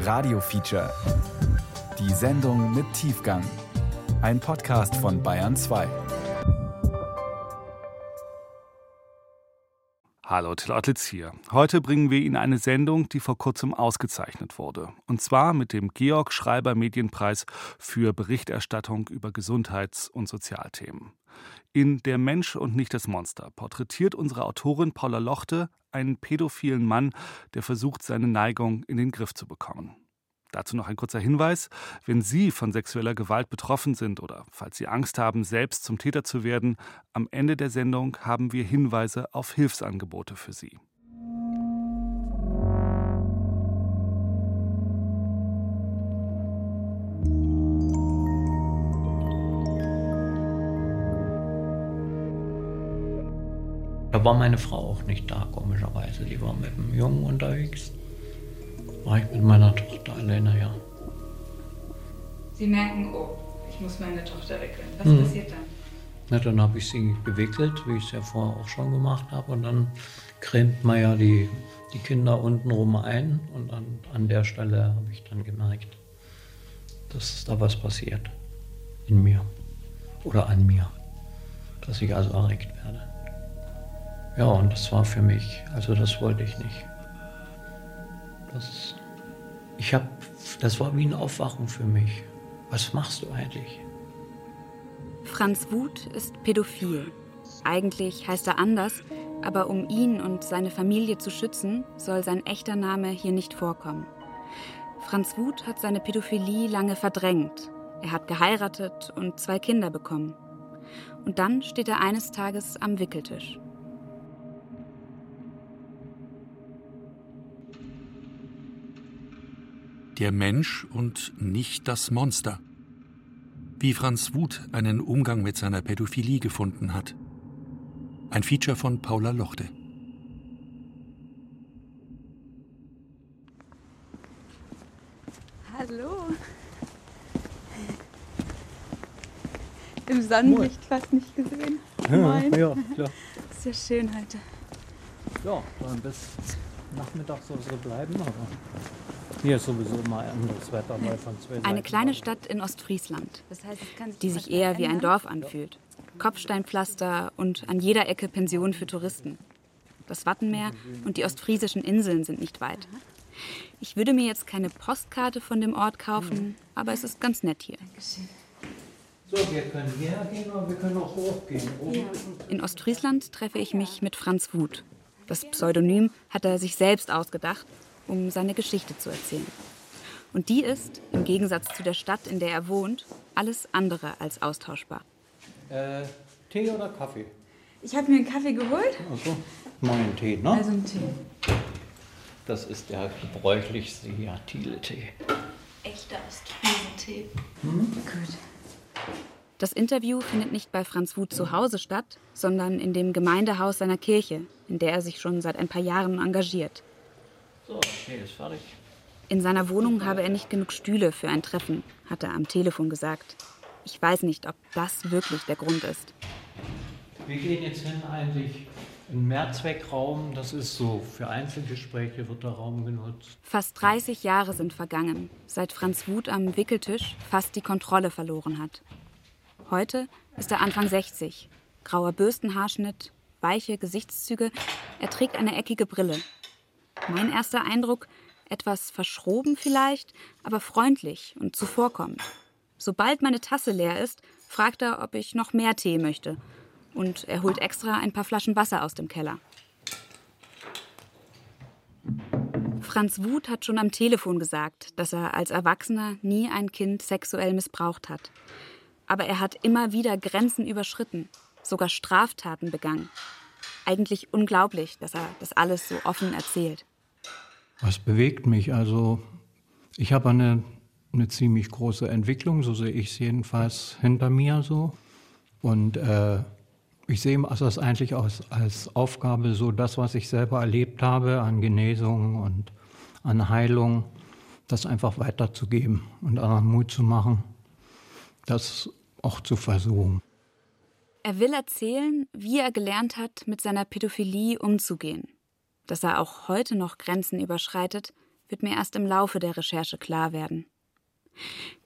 Radio Feature. Die Sendung mit Tiefgang. Ein Podcast von Bayern 2. Hallo, Till Ottlitz hier. Heute bringen wir Ihnen eine Sendung, die vor kurzem ausgezeichnet wurde. Und zwar mit dem Georg Schreiber Medienpreis für Berichterstattung über Gesundheits- und Sozialthemen. In Der Mensch und nicht das Monster porträtiert unsere Autorin Paula Lochte einen pädophilen Mann, der versucht, seine Neigung in den Griff zu bekommen. Dazu noch ein kurzer Hinweis. Wenn Sie von sexueller Gewalt betroffen sind oder falls Sie Angst haben, selbst zum Täter zu werden, am Ende der Sendung haben wir Hinweise auf Hilfsangebote für Sie. Da war meine Frau auch nicht da, komischerweise. Die war mit dem Jungen unterwegs war ich mit meiner Tochter alleine, ja. Sie merken, oh, ich muss meine Tochter wickeln. Was mhm. passiert dann? Na, dann habe ich sie gewickelt, wie ich es ja vorher auch schon gemacht habe. Und dann cremt man ja die, die Kinder untenrum ein. Und an, an der Stelle habe ich dann gemerkt, dass da was passiert. In mir. Oder an mir. Dass ich also erregt werde. Ja, und das war für mich, also das wollte ich nicht. Das, ich habe, das war wie ein Aufwachen für mich. Was machst du eigentlich? Franz Wuth ist pädophil. Eigentlich heißt er anders, aber um ihn und seine Familie zu schützen, soll sein echter Name hier nicht vorkommen. Franz Wuth hat seine Pädophilie lange verdrängt. Er hat geheiratet und zwei Kinder bekommen. Und dann steht er eines Tages am Wickeltisch. Der Mensch und nicht das Monster. Wie Franz Wuth einen Umgang mit seiner Pädophilie gefunden hat. Ein Feature von Paula Lochte. Hallo. Im Sonnenlicht fast nicht gesehen. Ja, ja, klar. Ist ja schön heute. Ja, dann bis Nachmittag soll es bleiben, aber hier ist sowieso immer anderes Wetter, von zwei Eine kleine Stadt in Ostfriesland, die sich eher wie ein Dorf anfühlt. Kopfsteinpflaster und an jeder Ecke Pensionen für Touristen. Das Wattenmeer und die ostfriesischen Inseln sind nicht weit. Ich würde mir jetzt keine Postkarte von dem Ort kaufen, aber es ist ganz nett hier. So, wir können hierher gehen oder wir können auch hochgehen. In Ostfriesland treffe ich mich mit Franz Wuth. Das Pseudonym hat er sich selbst ausgedacht um seine Geschichte zu erzählen. Und die ist, im Gegensatz zu der Stadt, in der er wohnt, alles andere als austauschbar. Äh, Tee oder Kaffee? Ich habe mir einen Kaffee geholt. Also, meinen Tee, ne? Also einen Tee. Das ist der gebräuchlichste Thiele-Tee. Echter Ostfriesen-Tee. Hm? Gut. Das Interview findet nicht bei Franz Wuth zu Hause statt, sondern in dem Gemeindehaus seiner Kirche, in der er sich schon seit ein paar Jahren engagiert. So, Tee ist fertig. In seiner Wohnung habe er nicht genug Stühle für ein Treffen, hat er am Telefon gesagt. Ich weiß nicht, ob das wirklich der Grund ist. Wir gehen jetzt hin eigentlich in Mehrzweckraum. Das ist so, für Einzelgespräche wird der Raum genutzt. Fast 30 Jahre sind vergangen, seit Franz Wuth am Wickeltisch fast die Kontrolle verloren hat. Heute ist er Anfang 60. Grauer Bürstenhaarschnitt, weiche Gesichtszüge. Er trägt eine eckige Brille mein erster Eindruck, etwas verschroben vielleicht, aber freundlich und zuvorkommend. Sobald meine Tasse leer ist, fragt er, ob ich noch mehr Tee möchte. Und er holt extra ein paar Flaschen Wasser aus dem Keller. Franz Wuth hat schon am Telefon gesagt, dass er als Erwachsener nie ein Kind sexuell missbraucht hat. Aber er hat immer wieder Grenzen überschritten, sogar Straftaten begangen. Eigentlich unglaublich, dass er das alles so offen erzählt. Was bewegt mich? Also ich habe eine, eine ziemlich große Entwicklung, so sehe ich es jedenfalls hinter mir so. Und äh, ich sehe das eigentlich auch als Aufgabe, so das, was ich selber erlebt habe an Genesung und an Heilung, das einfach weiterzugeben und anderen Mut zu machen, das auch zu versuchen. Er will erzählen, wie er gelernt hat, mit seiner Pädophilie umzugehen dass er auch heute noch Grenzen überschreitet, wird mir erst im Laufe der Recherche klar werden.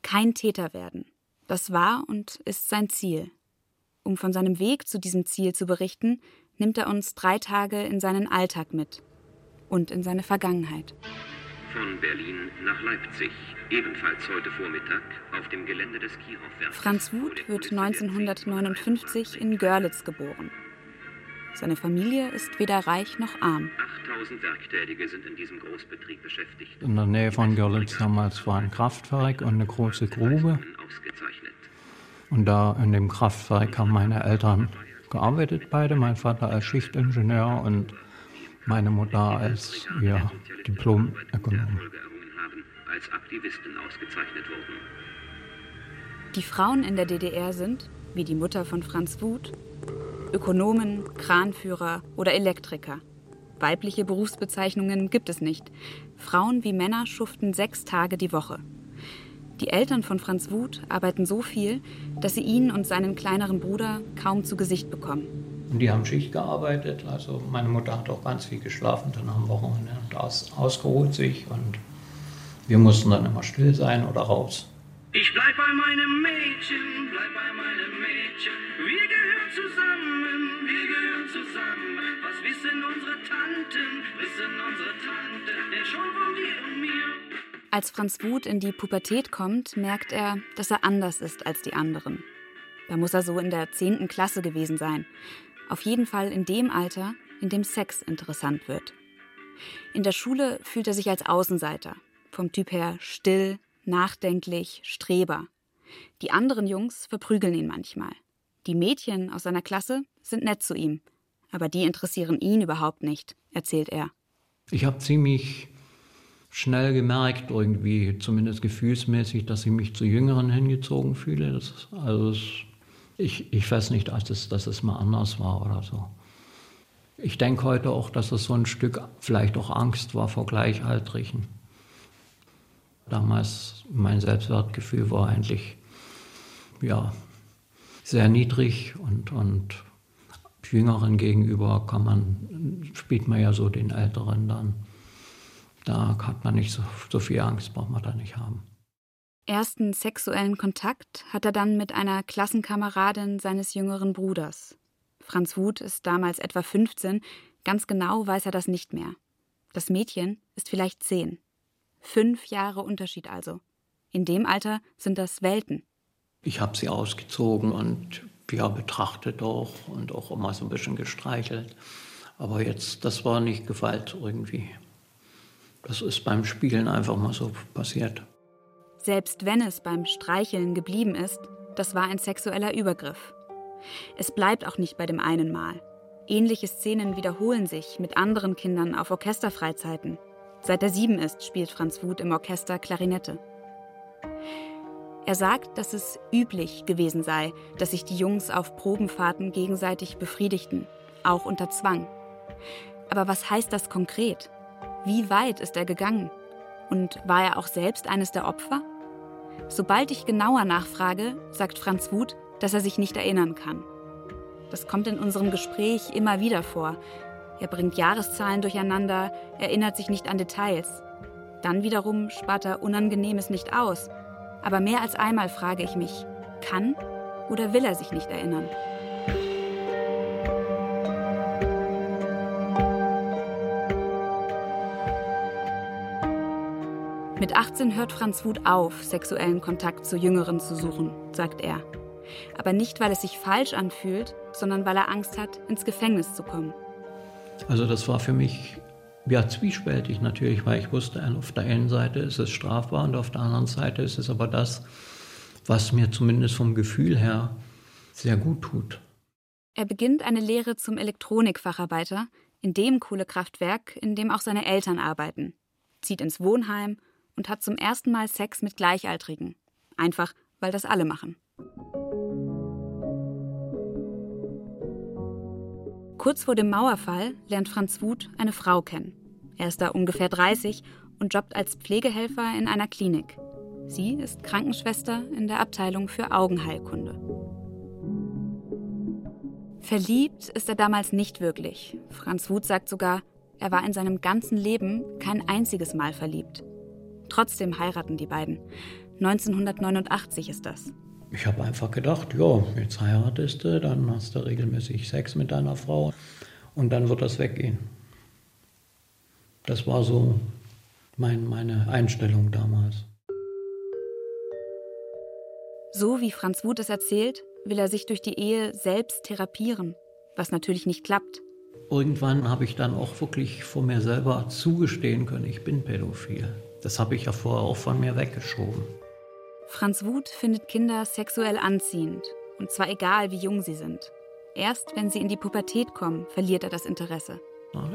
Kein Täter werden. Das war und ist sein Ziel. Um von seinem Weg zu diesem Ziel zu berichten, nimmt er uns drei Tage in seinen Alltag mit und in seine Vergangenheit. Von Berlin nach Leipzig, ebenfalls heute Vormittag, auf dem Gelände des Kirchhoff-Werkes. Franz Wuth wird 1959 in Görlitz geboren. Seine Familie ist weder reich noch arm. 8000 Werktätige sind in diesem Großbetrieb beschäftigt. In der Nähe von Görlitz damals war ein Kraftwerk und eine große Grube. Und da in dem Kraftwerk haben meine Eltern gearbeitet, beide. Mein Vater als Schichtingenieur und meine Mutter als ja, Diplom-Ökonom. Ausgezeichnet wurden. Die Frauen in der DDR sind, wie die Mutter von Franz Wuth, Ökonomen, Kranführer oder Elektriker. Weibliche Berufsbezeichnungen gibt es nicht. Frauen wie Männer schuften sechs Tage die Woche. Die Eltern von Franz Wuth arbeiten so viel, dass sie ihn und seinen kleineren Bruder kaum zu Gesicht bekommen. Und die haben Schicht gearbeitet. Also meine Mutter hat auch ganz viel geschlafen, dann am Wochenende und aus, ausgeruht sich. Und wir mussten dann immer still sein oder raus. Ich bleib bei meinem Mädchen, bleib bei meinem Mädchen. Wir gehören zusammen, wir gehören zusammen. Was wissen unsere Tanten, wissen unsere Tanten, denn schon von dir und mir. Als Franz Wuth in die Pubertät kommt, merkt er, dass er anders ist als die anderen. Da muss er so in der 10. Klasse gewesen sein. Auf jeden Fall in dem Alter, in dem Sex interessant wird. In der Schule fühlt er sich als Außenseiter. Vom Typ her still, nachdenklich, Streber. Die anderen Jungs verprügeln ihn manchmal. Die Mädchen aus seiner Klasse sind nett zu ihm. Aber die interessieren ihn überhaupt nicht, erzählt er. Ich habe ziemlich schnell gemerkt, irgendwie, zumindest gefühlsmäßig, dass ich mich zu Jüngeren hingezogen fühle. Das, also es, ich, ich weiß nicht, dass es, dass es mal anders war oder so. Ich denke heute auch, dass es so ein Stück vielleicht auch Angst war vor Gleichaltrigen. Damals mein Selbstwertgefühl war eigentlich ja, sehr niedrig und, und Jüngeren gegenüber kann man, spielt man ja so den Älteren dann. Da hat man nicht so, so viel Angst, braucht man da nicht haben. Ersten sexuellen Kontakt hat er dann mit einer Klassenkameradin seines jüngeren Bruders. Franz Wuth ist damals etwa 15, ganz genau weiß er das nicht mehr. Das Mädchen ist vielleicht 10. Fünf Jahre Unterschied also. In dem Alter sind das Welten. Ich habe sie ausgezogen und ja, betrachtet auch und auch immer so ein bisschen gestreichelt. Aber jetzt, das war nicht Gewalt irgendwie. Das ist beim Spielen einfach mal so passiert. Selbst wenn es beim Streicheln geblieben ist, das war ein sexueller Übergriff. Es bleibt auch nicht bei dem einen Mal. Ähnliche Szenen wiederholen sich mit anderen Kindern auf Orchesterfreizeiten. Seit er sieben ist, spielt Franz Wuth im Orchester Klarinette. Er sagt, dass es üblich gewesen sei, dass sich die Jungs auf Probenfahrten gegenseitig befriedigten, auch unter Zwang. Aber was heißt das konkret? Wie weit ist er gegangen? Und war er auch selbst eines der Opfer? Sobald ich genauer nachfrage, sagt Franz Wuth, dass er sich nicht erinnern kann. Das kommt in unserem Gespräch immer wieder vor. Er bringt Jahreszahlen durcheinander, erinnert sich nicht an Details. Dann wiederum spart er Unangenehmes nicht aus. Aber mehr als einmal frage ich mich, kann oder will er sich nicht erinnern? Mit 18 hört Franz Wuth auf, sexuellen Kontakt zu Jüngeren zu suchen, sagt er. Aber nicht, weil es sich falsch anfühlt, sondern weil er Angst hat, ins Gefängnis zu kommen. Also das war für mich ja zwiespältig natürlich, weil ich wusste, auf der einen Seite ist es strafbar und auf der anderen Seite ist es aber das, was mir zumindest vom Gefühl her sehr gut tut. Er beginnt eine Lehre zum Elektronikfacharbeiter in dem Kohlekraftwerk, in dem auch seine Eltern arbeiten, zieht ins Wohnheim und hat zum ersten Mal Sex mit Gleichaltrigen. Einfach, weil das alle machen. Kurz vor dem Mauerfall lernt Franz Wuth eine Frau kennen. Er ist da ungefähr 30 und jobbt als Pflegehelfer in einer Klinik. Sie ist Krankenschwester in der Abteilung für Augenheilkunde. Verliebt ist er damals nicht wirklich. Franz Wuth sagt sogar, er war in seinem ganzen Leben kein einziges Mal verliebt. Trotzdem heiraten die beiden. 1989 ist das. Ich habe einfach gedacht, ja, jetzt heiratest du, dann hast du regelmäßig Sex mit deiner Frau und dann wird das weggehen. Das war so mein, meine Einstellung damals. So wie Franz Wuth es erzählt, will er sich durch die Ehe selbst therapieren, was natürlich nicht klappt. Irgendwann habe ich dann auch wirklich vor mir selber zugestehen können, ich bin pädophil. Das habe ich ja vorher auch von mir weggeschoben. Franz Wuth findet Kinder sexuell anziehend, und zwar egal, wie jung sie sind. Erst wenn sie in die Pubertät kommen, verliert er das Interesse.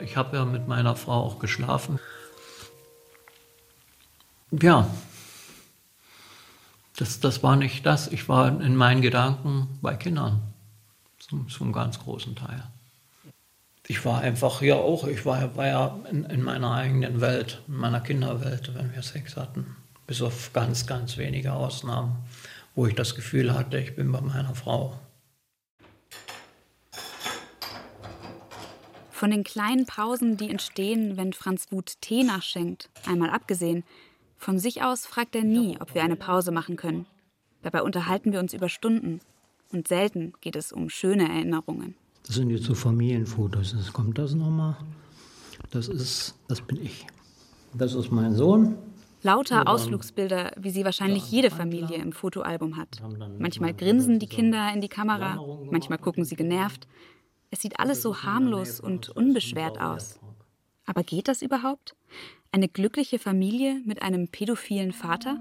Ich habe ja mit meiner Frau auch geschlafen. Ja, das, das war nicht das. Ich war in meinen Gedanken bei Kindern, zum, zum ganz großen Teil. Ich war einfach ja auch, ich war, war ja in, in meiner eigenen Welt, in meiner Kinderwelt, wenn wir Sex hatten bis auf ganz, ganz wenige Ausnahmen, wo ich das Gefühl hatte, ich bin bei meiner Frau. Von den kleinen Pausen, die entstehen, wenn Franz Wuth Tee nachschenkt, einmal abgesehen, von sich aus fragt er nie, ob wir eine Pause machen können. Dabei unterhalten wir uns über Stunden. Und selten geht es um schöne Erinnerungen. Das sind jetzt so Familienfotos. Das kommt das nochmal? Das ist, das bin ich. Das ist mein Sohn. Lauter Ausflugsbilder, wie sie wahrscheinlich jede Familie im Fotoalbum hat. Manchmal grinsen die Kinder in die Kamera, manchmal gucken sie genervt. Es sieht alles so harmlos und unbeschwert aus. Aber geht das überhaupt? Eine glückliche Familie mit einem pädophilen Vater?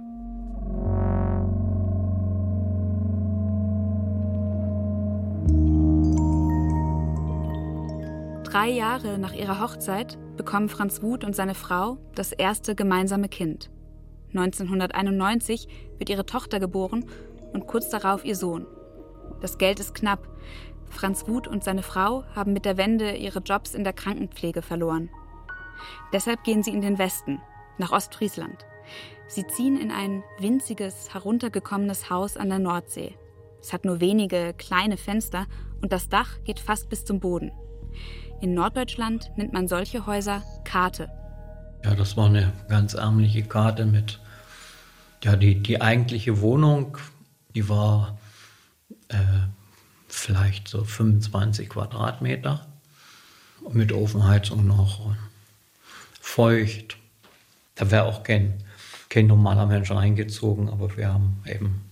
Drei Jahre nach ihrer Hochzeit bekommen Franz Wuth und seine Frau das erste gemeinsame Kind. 1991 wird ihre Tochter geboren und kurz darauf ihr Sohn. Das Geld ist knapp. Franz Wuth und seine Frau haben mit der Wende ihre Jobs in der Krankenpflege verloren. Deshalb gehen sie in den Westen, nach Ostfriesland. Sie ziehen in ein winziges, heruntergekommenes Haus an der Nordsee. Es hat nur wenige kleine Fenster und das Dach geht fast bis zum Boden. In Norddeutschland nennt man solche Häuser Karte. Ja, das war eine ganz ärmliche Karte mit, ja, die, die eigentliche Wohnung, die war äh, vielleicht so 25 Quadratmeter mit Ofenheizung noch feucht. Da wäre auch kein, kein normaler Mensch reingezogen, aber wir haben eben,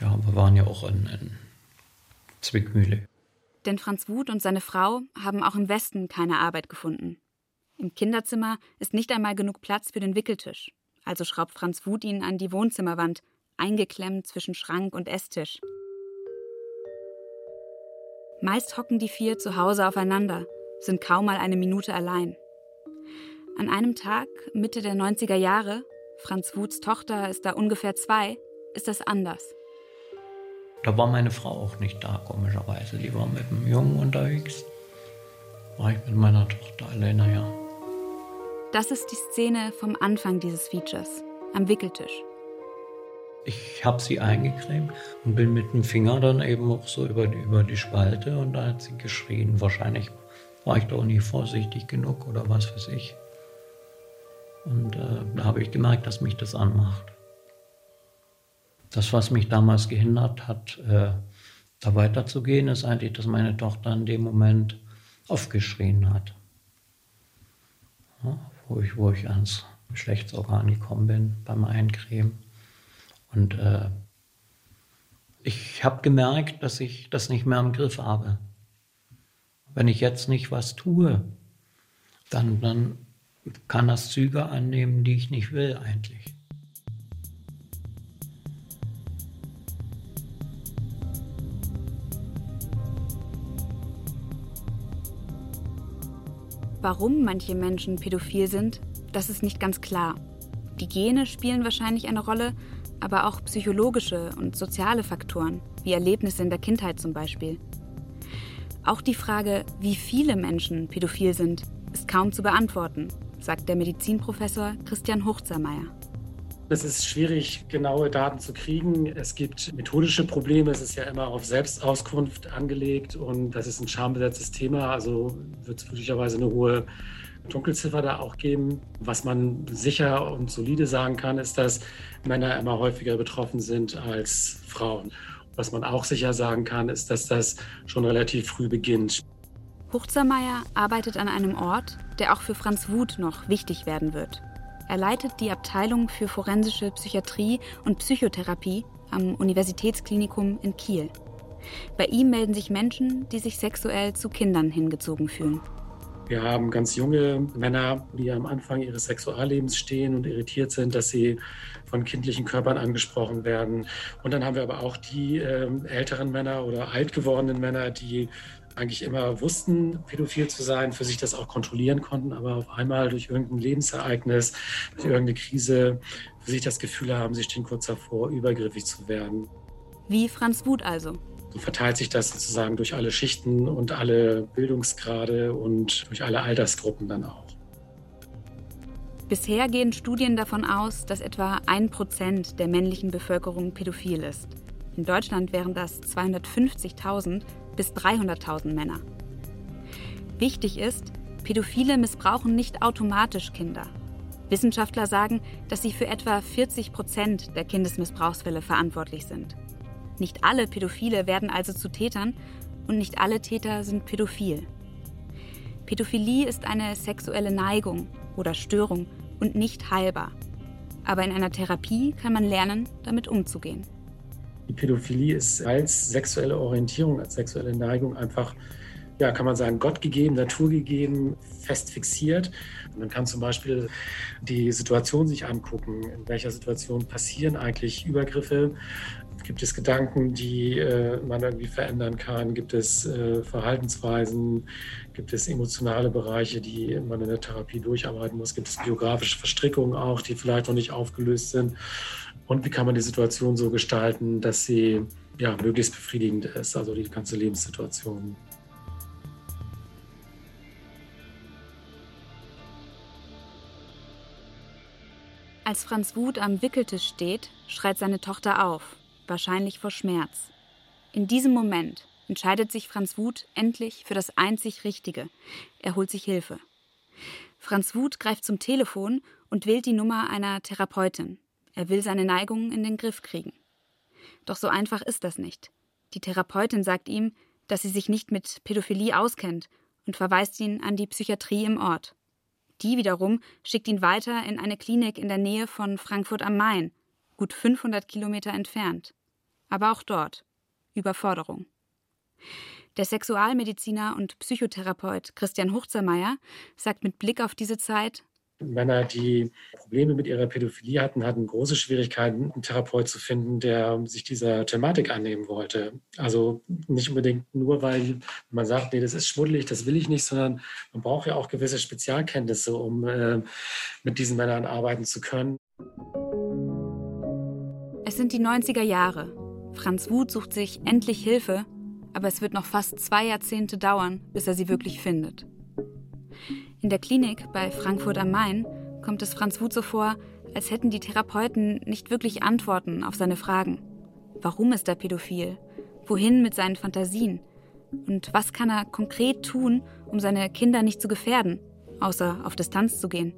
ja, wir waren ja auch in, in Zwickmühle. Denn Franz Wuth und seine Frau haben auch im Westen keine Arbeit gefunden. Im Kinderzimmer ist nicht einmal genug Platz für den Wickeltisch. Also schraubt Franz Wuth ihn an die Wohnzimmerwand, eingeklemmt zwischen Schrank und Esstisch. Meist hocken die vier zu Hause aufeinander, sind kaum mal eine Minute allein. An einem Tag, Mitte der 90er Jahre, Franz Wuths Tochter ist da ungefähr zwei, ist das anders. Da war meine Frau auch nicht da, komischerweise. Die war mit dem Jungen unterwegs. War ich mit meiner Tochter alleine, ja. Das ist die Szene vom Anfang dieses Features, am Wickeltisch. Ich habe sie eingecremt und bin mit dem Finger dann eben auch so über die, über die Spalte und da hat sie geschrien. Wahrscheinlich war ich doch nie vorsichtig genug oder was weiß ich. Und äh, da habe ich gemerkt, dass mich das anmacht. Das, was mich damals gehindert hat, äh, da weiterzugehen, ist eigentlich, dass meine Tochter in dem Moment aufgeschrien hat. Ja, wo, ich, wo ich ans Geschlechtsorgan gekommen bin beim Eincremen. Und äh, ich habe gemerkt, dass ich das nicht mehr im Griff habe. Wenn ich jetzt nicht was tue, dann, dann kann das Züge annehmen, die ich nicht will eigentlich. Warum manche Menschen pädophil sind, das ist nicht ganz klar. Die Gene spielen wahrscheinlich eine Rolle, aber auch psychologische und soziale Faktoren, wie Erlebnisse in der Kindheit zum Beispiel. Auch die Frage, wie viele Menschen pädophil sind, ist kaum zu beantworten, sagt der Medizinprofessor Christian Hochzermeier. Es ist schwierig, genaue Daten zu kriegen. Es gibt methodische Probleme. Es ist ja immer auf Selbstauskunft angelegt und das ist ein schambesetztes Thema. Also wird es möglicherweise eine hohe Dunkelziffer da auch geben. Was man sicher und solide sagen kann, ist, dass Männer immer häufiger betroffen sind als Frauen. Was man auch sicher sagen kann, ist, dass das schon relativ früh beginnt. Huchzermeier arbeitet an einem Ort, der auch für Franz Wuth noch wichtig werden wird. Er leitet die Abteilung für forensische Psychiatrie und Psychotherapie am Universitätsklinikum in Kiel. Bei ihm melden sich Menschen, die sich sexuell zu Kindern hingezogen fühlen. Wir haben ganz junge Männer, die am Anfang ihres Sexuallebens stehen und irritiert sind, dass sie von kindlichen Körpern angesprochen werden. Und dann haben wir aber auch die äh, älteren Männer oder alt gewordenen Männer, die eigentlich immer wussten, pädophil zu sein, für sich das auch kontrollieren konnten, aber auf einmal durch irgendein Lebensereignis, durch irgendeine Krise für sich das Gefühl haben, sie stehen kurz davor, übergriffig zu werden. Wie Franz Wuth also. So verteilt sich das sozusagen durch alle Schichten und alle Bildungsgrade und durch alle Altersgruppen dann auch. Bisher gehen Studien davon aus, dass etwa ein Prozent der männlichen Bevölkerung pädophil ist. In Deutschland wären das 250.000 bis 300.000 Männer. Wichtig ist, Pädophile missbrauchen nicht automatisch Kinder. Wissenschaftler sagen, dass sie für etwa 40 Prozent der Kindesmissbrauchsfälle verantwortlich sind. Nicht alle Pädophile werden also zu Tätern und nicht alle Täter sind pädophil. Pädophilie ist eine sexuelle Neigung oder Störung und nicht heilbar. Aber in einer Therapie kann man lernen, damit umzugehen. Die Pädophilie ist als sexuelle Orientierung, als sexuelle Neigung einfach, ja, kann man sagen, Gott gegeben, Natur gegeben, fest fixiert. Und man kann zum Beispiel die Situation sich angucken, in welcher Situation passieren eigentlich Übergriffe. Gibt es Gedanken, die äh, man irgendwie verändern kann? Gibt es äh, Verhaltensweisen? Gibt es emotionale Bereiche, die man in der Therapie durcharbeiten muss? Gibt es biografische Verstrickungen auch, die vielleicht noch nicht aufgelöst sind? Und wie kann man die Situation so gestalten, dass sie ja, möglichst befriedigend ist, also die ganze Lebenssituation. Als Franz Wuth am Wickeltisch steht, schreit seine Tochter auf, wahrscheinlich vor Schmerz. In diesem Moment entscheidet sich Franz Wuth endlich für das einzig Richtige. Er holt sich Hilfe. Franz Wuth greift zum Telefon und wählt die Nummer einer Therapeutin. Er will seine Neigungen in den Griff kriegen. Doch so einfach ist das nicht. Die Therapeutin sagt ihm, dass sie sich nicht mit Pädophilie auskennt und verweist ihn an die Psychiatrie im Ort. Die wiederum schickt ihn weiter in eine Klinik in der Nähe von Frankfurt am Main, gut 500 Kilometer entfernt. Aber auch dort Überforderung. Der Sexualmediziner und Psychotherapeut Christian Huchzermeier sagt mit Blick auf diese Zeit, Männer, die Probleme mit ihrer Pädophilie hatten, hatten große Schwierigkeiten, einen Therapeut zu finden, der sich dieser Thematik annehmen wollte. Also nicht unbedingt nur, weil man sagt, nee, das ist schmuddelig, das will ich nicht, sondern man braucht ja auch gewisse Spezialkenntnisse, um äh, mit diesen Männern arbeiten zu können. Es sind die 90er Jahre. Franz Wuth sucht sich endlich Hilfe, aber es wird noch fast zwei Jahrzehnte dauern, bis er sie wirklich findet. In der Klinik bei Frankfurt am Main kommt es Franz Wuth so vor, als hätten die Therapeuten nicht wirklich Antworten auf seine Fragen. Warum ist er pädophil? Wohin mit seinen Fantasien? Und was kann er konkret tun, um seine Kinder nicht zu gefährden, außer auf Distanz zu gehen?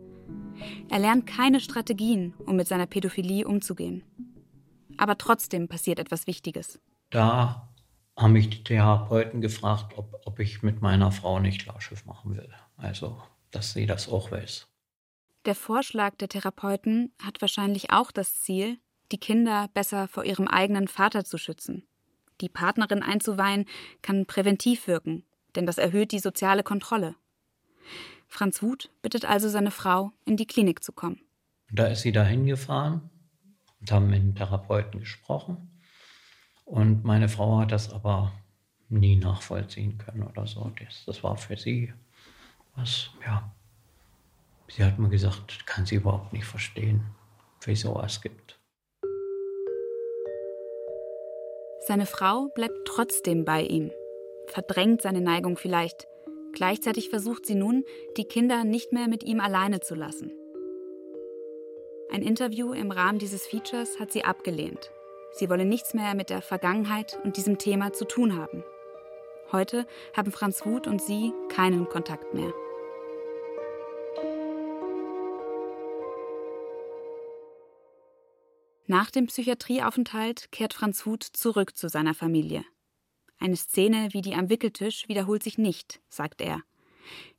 Er lernt keine Strategien, um mit seiner Pädophilie umzugehen. Aber trotzdem passiert etwas Wichtiges. Da haben mich die Therapeuten gefragt, ob, ob ich mit meiner Frau nicht Klarschrift machen will. Also dass sie das auch weiß. Der Vorschlag der Therapeuten hat wahrscheinlich auch das Ziel, die Kinder besser vor ihrem eigenen Vater zu schützen. Die Partnerin einzuweihen kann präventiv wirken, denn das erhöht die soziale Kontrolle. Franz Wuth bittet also seine Frau, in die Klinik zu kommen. Da ist sie dahin gefahren und haben mit dem Therapeuten gesprochen. Und meine Frau hat das aber nie nachvollziehen können oder so. Das, das war für sie was, ja, sie hat mir gesagt, kann sie überhaupt nicht verstehen, wieso es gibt. Seine Frau bleibt trotzdem bei ihm, verdrängt seine Neigung vielleicht. Gleichzeitig versucht sie nun, die Kinder nicht mehr mit ihm alleine zu lassen. Ein Interview im Rahmen dieses Features hat sie abgelehnt. Sie wolle nichts mehr mit der Vergangenheit und diesem Thema zu tun haben. Heute haben Franz Wuth und sie keinen Kontakt mehr. Nach dem Psychiatrieaufenthalt kehrt Franz Huth zurück zu seiner Familie. Eine Szene wie die am Wickeltisch wiederholt sich nicht, sagt er.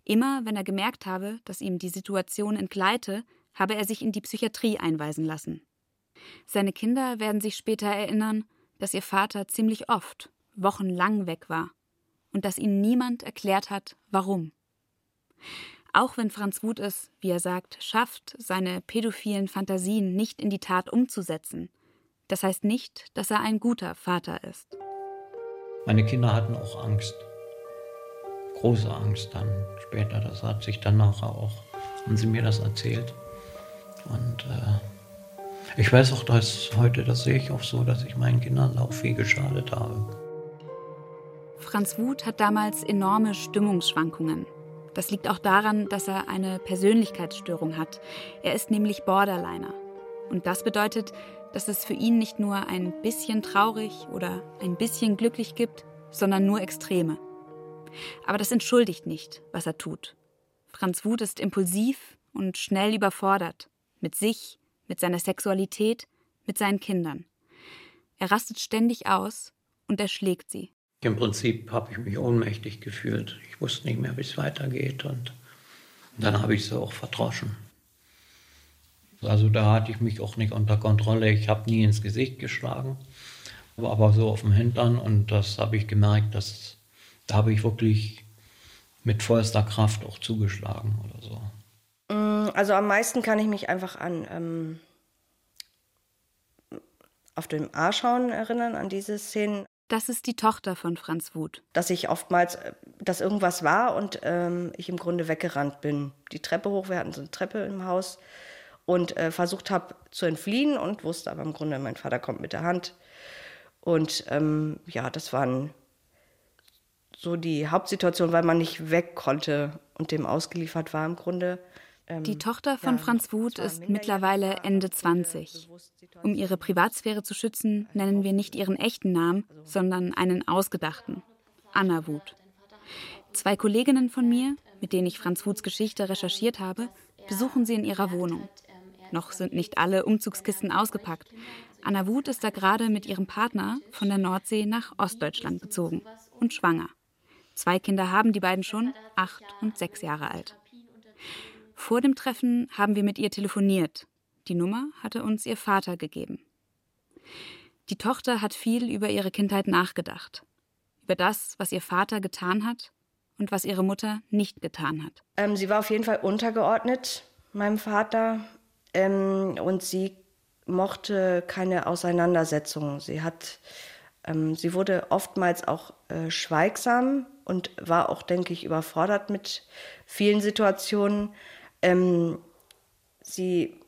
Immer wenn er gemerkt habe, dass ihm die Situation entgleite, habe er sich in die Psychiatrie einweisen lassen. Seine Kinder werden sich später erinnern, dass ihr Vater ziemlich oft, wochenlang weg war und dass ihnen niemand erklärt hat, warum. Auch wenn Franz Wuth es, wie er sagt, schafft, seine pädophilen Fantasien nicht in die Tat umzusetzen, das heißt nicht, dass er ein guter Vater ist. Meine Kinder hatten auch Angst. Große Angst dann später. Das hat sich dann nachher auch, haben sie mir das erzählt. Und äh, ich weiß auch, dass heute, das sehe ich auch so, dass ich meinen Kindern auch viel geschadet habe. Franz Wuth hat damals enorme Stimmungsschwankungen. Das liegt auch daran, dass er eine Persönlichkeitsstörung hat. Er ist nämlich Borderliner. Und das bedeutet, dass es für ihn nicht nur ein bisschen traurig oder ein bisschen glücklich gibt, sondern nur Extreme. Aber das entschuldigt nicht, was er tut. Franz Wuth ist impulsiv und schnell überfordert. Mit sich, mit seiner Sexualität, mit seinen Kindern. Er rastet ständig aus und erschlägt sie. Im Prinzip habe ich mich ohnmächtig gefühlt. Ich wusste nicht mehr, wie es weitergeht und dann habe ich sie auch verdroschen. Also da hatte ich mich auch nicht unter Kontrolle. Ich habe nie ins Gesicht geschlagen, aber so auf dem Hintern und das habe ich gemerkt, dass da habe ich wirklich mit vollster Kraft auch zugeschlagen oder so. Mm, also am meisten kann ich mich einfach an ähm, auf dem A-Schauen erinnern, an diese Szenen. Das ist die Tochter von Franz Wuth. Dass ich oftmals, äh, dass irgendwas war und ähm, ich im Grunde weggerannt bin. Die Treppe hoch, wir hatten so eine Treppe im Haus und äh, versucht habe zu entfliehen und wusste aber im Grunde, mein Vater kommt mit der Hand. Und ähm, ja, das waren so die Hauptsituation, weil man nicht weg konnte und dem ausgeliefert war im Grunde. Ähm, die Tochter von Franz Wuth ist mittlerweile Ende 20. Um ihre Privatsphäre zu schützen, nennen wir nicht ihren echten Namen, sondern einen ausgedachten. Anna Wuth. Zwei Kolleginnen von mir, mit denen ich Franz Wuths Geschichte recherchiert habe, besuchen sie in ihrer Wohnung. Noch sind nicht alle Umzugskisten ausgepackt. Anna Wuth ist da gerade mit ihrem Partner von der Nordsee nach Ostdeutschland gezogen und schwanger. Zwei Kinder haben die beiden schon, acht und sechs Jahre alt. Vor dem Treffen haben wir mit ihr telefoniert. Die Nummer hatte uns ihr Vater gegeben. Die Tochter hat viel über ihre Kindheit nachgedacht. Über das, was ihr Vater getan hat und was ihre Mutter nicht getan hat. Ähm, sie war auf jeden Fall untergeordnet meinem Vater ähm, und sie mochte keine Auseinandersetzungen. Sie hat, ähm, sie wurde oftmals auch äh, schweigsam und war auch, denke ich, überfordert mit vielen Situationen. Ähm, sie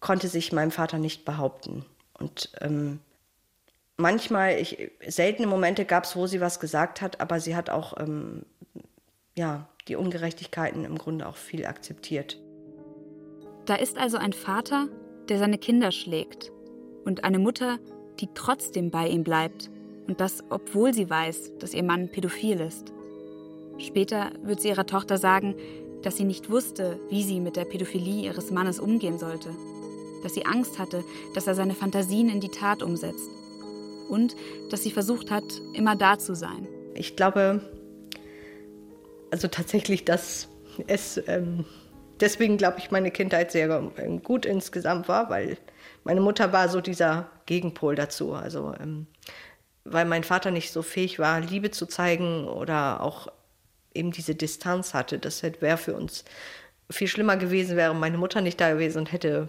konnte sich meinem Vater nicht behaupten. Und ähm, manchmal, ich, seltene Momente gab es, wo sie was gesagt hat, aber sie hat auch ähm, ja, die Ungerechtigkeiten im Grunde auch viel akzeptiert. Da ist also ein Vater, der seine Kinder schlägt und eine Mutter, die trotzdem bei ihm bleibt und das, obwohl sie weiß, dass ihr Mann pädophil ist. Später wird sie ihrer Tochter sagen, dass sie nicht wusste, wie sie mit der Pädophilie ihres Mannes umgehen sollte, dass sie Angst hatte, dass er seine Fantasien in die Tat umsetzt und dass sie versucht hat, immer da zu sein. Ich glaube, also tatsächlich, dass es ähm, deswegen, glaube ich, meine Kindheit sehr ähm, gut insgesamt war, weil meine Mutter war so dieser Gegenpol dazu. Also ähm, weil mein Vater nicht so fähig war, Liebe zu zeigen oder auch eben diese Distanz hatte. Das wäre für uns viel schlimmer gewesen, wäre meine Mutter nicht da gewesen und hätte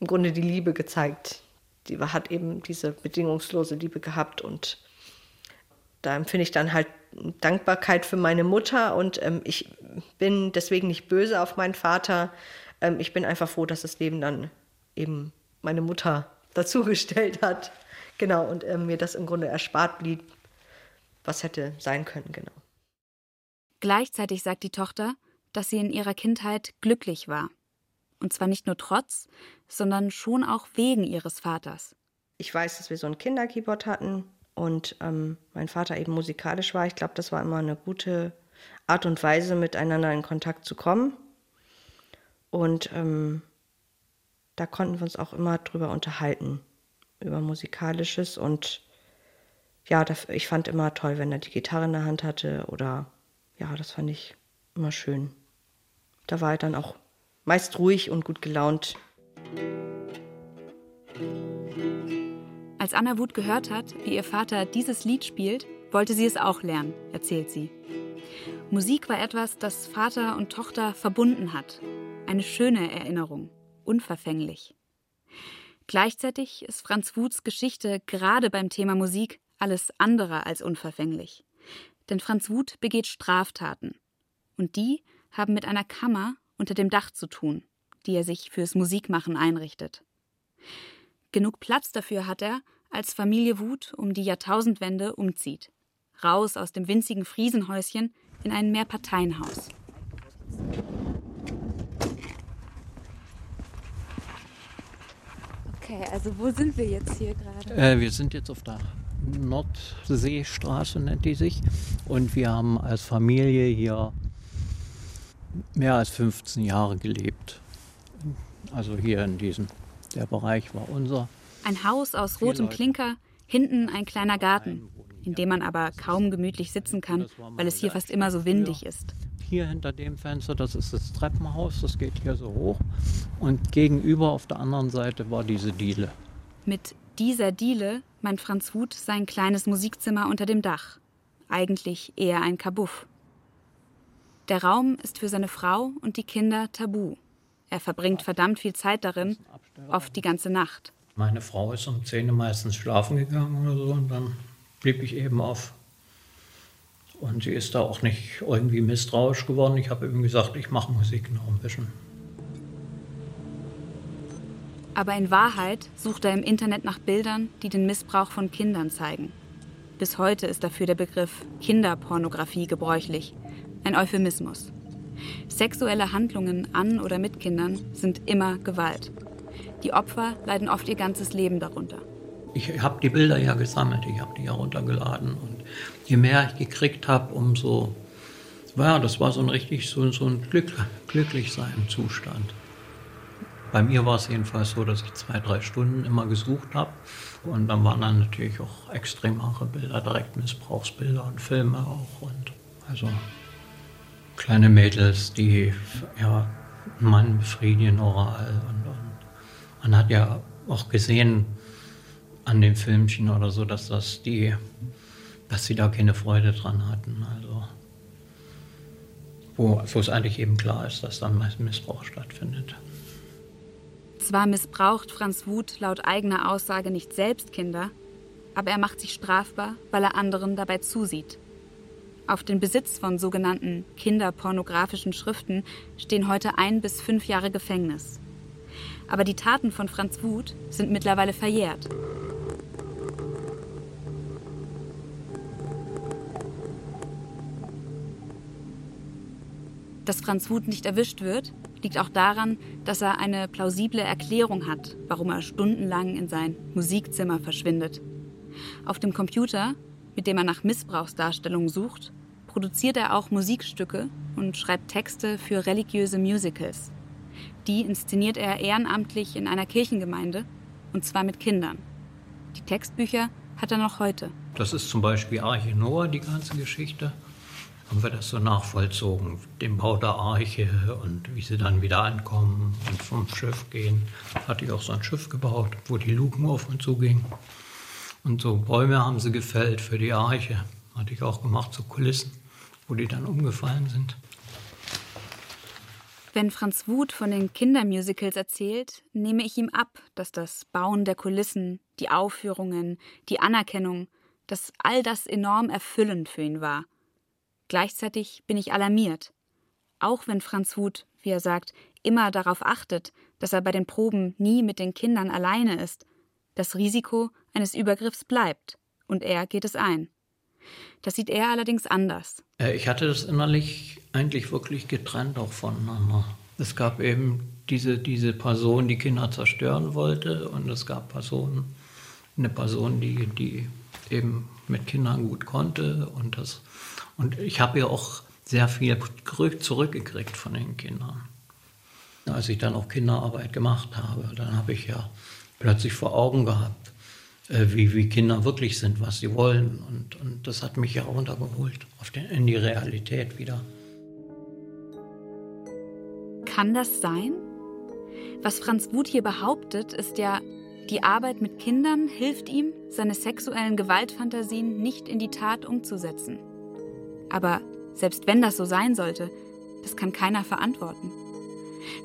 im Grunde die Liebe gezeigt. Die hat eben diese bedingungslose Liebe gehabt und da empfinde ich dann halt Dankbarkeit für meine Mutter und ähm, ich bin deswegen nicht böse auf meinen Vater. Ähm, ich bin einfach froh, dass das Leben dann eben meine Mutter dazugestellt hat. Genau, und ähm, mir das im Grunde erspart blieb, was hätte sein können, genau. Gleichzeitig sagt die Tochter, dass sie in ihrer Kindheit glücklich war. Und zwar nicht nur trotz, sondern schon auch wegen ihres Vaters. Ich weiß, dass wir so ein Kinderkeyboard hatten und ähm, mein Vater eben musikalisch war. Ich glaube, das war immer eine gute Art und Weise, miteinander in Kontakt zu kommen. Und ähm, da konnten wir uns auch immer drüber unterhalten, über Musikalisches. Und ja, ich fand immer toll, wenn er die Gitarre in der Hand hatte. Oder ja, das fand ich immer schön. Da war er dann auch meist ruhig und gut gelaunt. Als Anna Wut gehört hat, wie ihr Vater dieses Lied spielt, wollte sie es auch lernen, erzählt sie. Musik war etwas, das Vater und Tochter verbunden hat. Eine schöne Erinnerung, unverfänglich. Gleichzeitig ist Franz Wuts Geschichte gerade beim Thema Musik alles andere als unverfänglich. Denn Franz Wut begeht Straftaten. Und die haben mit einer Kammer unter dem Dach zu tun, die er sich fürs Musikmachen einrichtet. Genug Platz dafür hat er, als Familie Wut um die Jahrtausendwende umzieht. Raus aus dem winzigen Friesenhäuschen in ein Mehrparteienhaus. Okay, also wo sind wir jetzt hier gerade? Äh, wir sind jetzt auf der Nordseestraße, nennt die sich. Und wir haben als Familie hier mehr als 15 Jahre gelebt. Also hier in diesem, der Bereich war unser. Ein Haus aus rotem Klinker, hinten ein kleiner Garten, in dem man aber kaum gemütlich sitzen kann, weil es hier fast immer so windig ist. Hier hinter dem Fenster, das ist das Treppenhaus, das geht hier so hoch. Und gegenüber auf der anderen Seite war diese Diele. Mit dieser Diele meint Franz Huth sein kleines Musikzimmer unter dem Dach. Eigentlich eher ein Kabuff. Der Raum ist für seine Frau und die Kinder tabu. Er verbringt verdammt viel Zeit darin, oft die ganze Nacht. Meine Frau ist um 10 Uhr meistens schlafen gegangen oder so und dann blieb ich eben auf. Und sie ist da auch nicht irgendwie misstrauisch geworden. Ich habe eben gesagt, ich mache Musik noch ein bisschen. Aber in Wahrheit sucht er im Internet nach Bildern, die den Missbrauch von Kindern zeigen. Bis heute ist dafür der Begriff Kinderpornografie gebräuchlich, ein Euphemismus. Sexuelle Handlungen an oder mit Kindern sind immer Gewalt. Die Opfer leiden oft ihr ganzes Leben darunter. Ich habe die Bilder ja gesammelt, ich habe die ja runtergeladen. Und je mehr ich gekriegt habe, umso, ja, das war so ein richtig so, so ein Glück, Glücklichsein-Zustand. Bei mir war es jedenfalls so, dass ich zwei, drei Stunden immer gesucht habe. Und dann waren dann natürlich auch extremere Bilder, direkt Missbrauchsbilder und Filme auch. Und also kleine Mädels, die ja, Mann befriedigen oral. Und, und man hat ja auch gesehen an den Filmchen oder so, dass das die, dass sie da keine Freude dran hatten. Also wo, wo es eigentlich eben klar ist, dass dann Missbrauch stattfindet. Zwar missbraucht Franz Wuth laut eigener Aussage nicht selbst Kinder, aber er macht sich strafbar, weil er anderen dabei zusieht. Auf den Besitz von sogenannten kinderpornografischen Schriften stehen heute ein bis fünf Jahre Gefängnis. Aber die Taten von Franz Wuth sind mittlerweile verjährt. Dass Franz Wuth nicht erwischt wird, liegt auch daran, dass er eine plausible Erklärung hat, warum er stundenlang in sein Musikzimmer verschwindet. Auf dem Computer, mit dem er nach Missbrauchsdarstellungen sucht, produziert er auch Musikstücke und schreibt Texte für religiöse Musicals. Die inszeniert er ehrenamtlich in einer Kirchengemeinde, und zwar mit Kindern. Die Textbücher hat er noch heute. Das ist zum Beispiel Arche Noah, die ganze Geschichte haben wir das so nachvollzogen, den Bau der Arche und wie sie dann wieder ankommen und vom Schiff gehen. Hatte ich auch so ein Schiff gebaut, wo die Luken auf und zu gingen. Und so Bäume haben sie gefällt für die Arche. Hatte ich auch gemacht, so Kulissen, wo die dann umgefallen sind. Wenn Franz Wuth von den Kindermusicals erzählt, nehme ich ihm ab, dass das Bauen der Kulissen, die Aufführungen, die Anerkennung, dass all das enorm erfüllend für ihn war – Gleichzeitig bin ich alarmiert. Auch wenn Franz Huth, wie er sagt, immer darauf achtet, dass er bei den Proben nie mit den Kindern alleine ist, das Risiko eines Übergriffs bleibt und er geht es ein. Das sieht er allerdings anders. Äh, ich hatte das innerlich eigentlich wirklich getrennt auch voneinander. Es gab eben diese, diese Person die Kinder zerstören wollte und es gab Personen, eine Person, die, die eben mit Kindern gut konnte und das und ich habe ja auch sehr viel zurückgekriegt von den Kindern. Als ich dann auch Kinderarbeit gemacht habe, dann habe ich ja plötzlich vor Augen gehabt, äh, wie, wie Kinder wirklich sind, was sie wollen. Und, und das hat mich ja runtergeholt auf den, in die Realität wieder. Kann das sein? Was Franz Wuth hier behauptet, ist ja, die Arbeit mit Kindern hilft ihm, seine sexuellen Gewaltfantasien nicht in die Tat umzusetzen. Aber selbst wenn das so sein sollte, das kann keiner verantworten.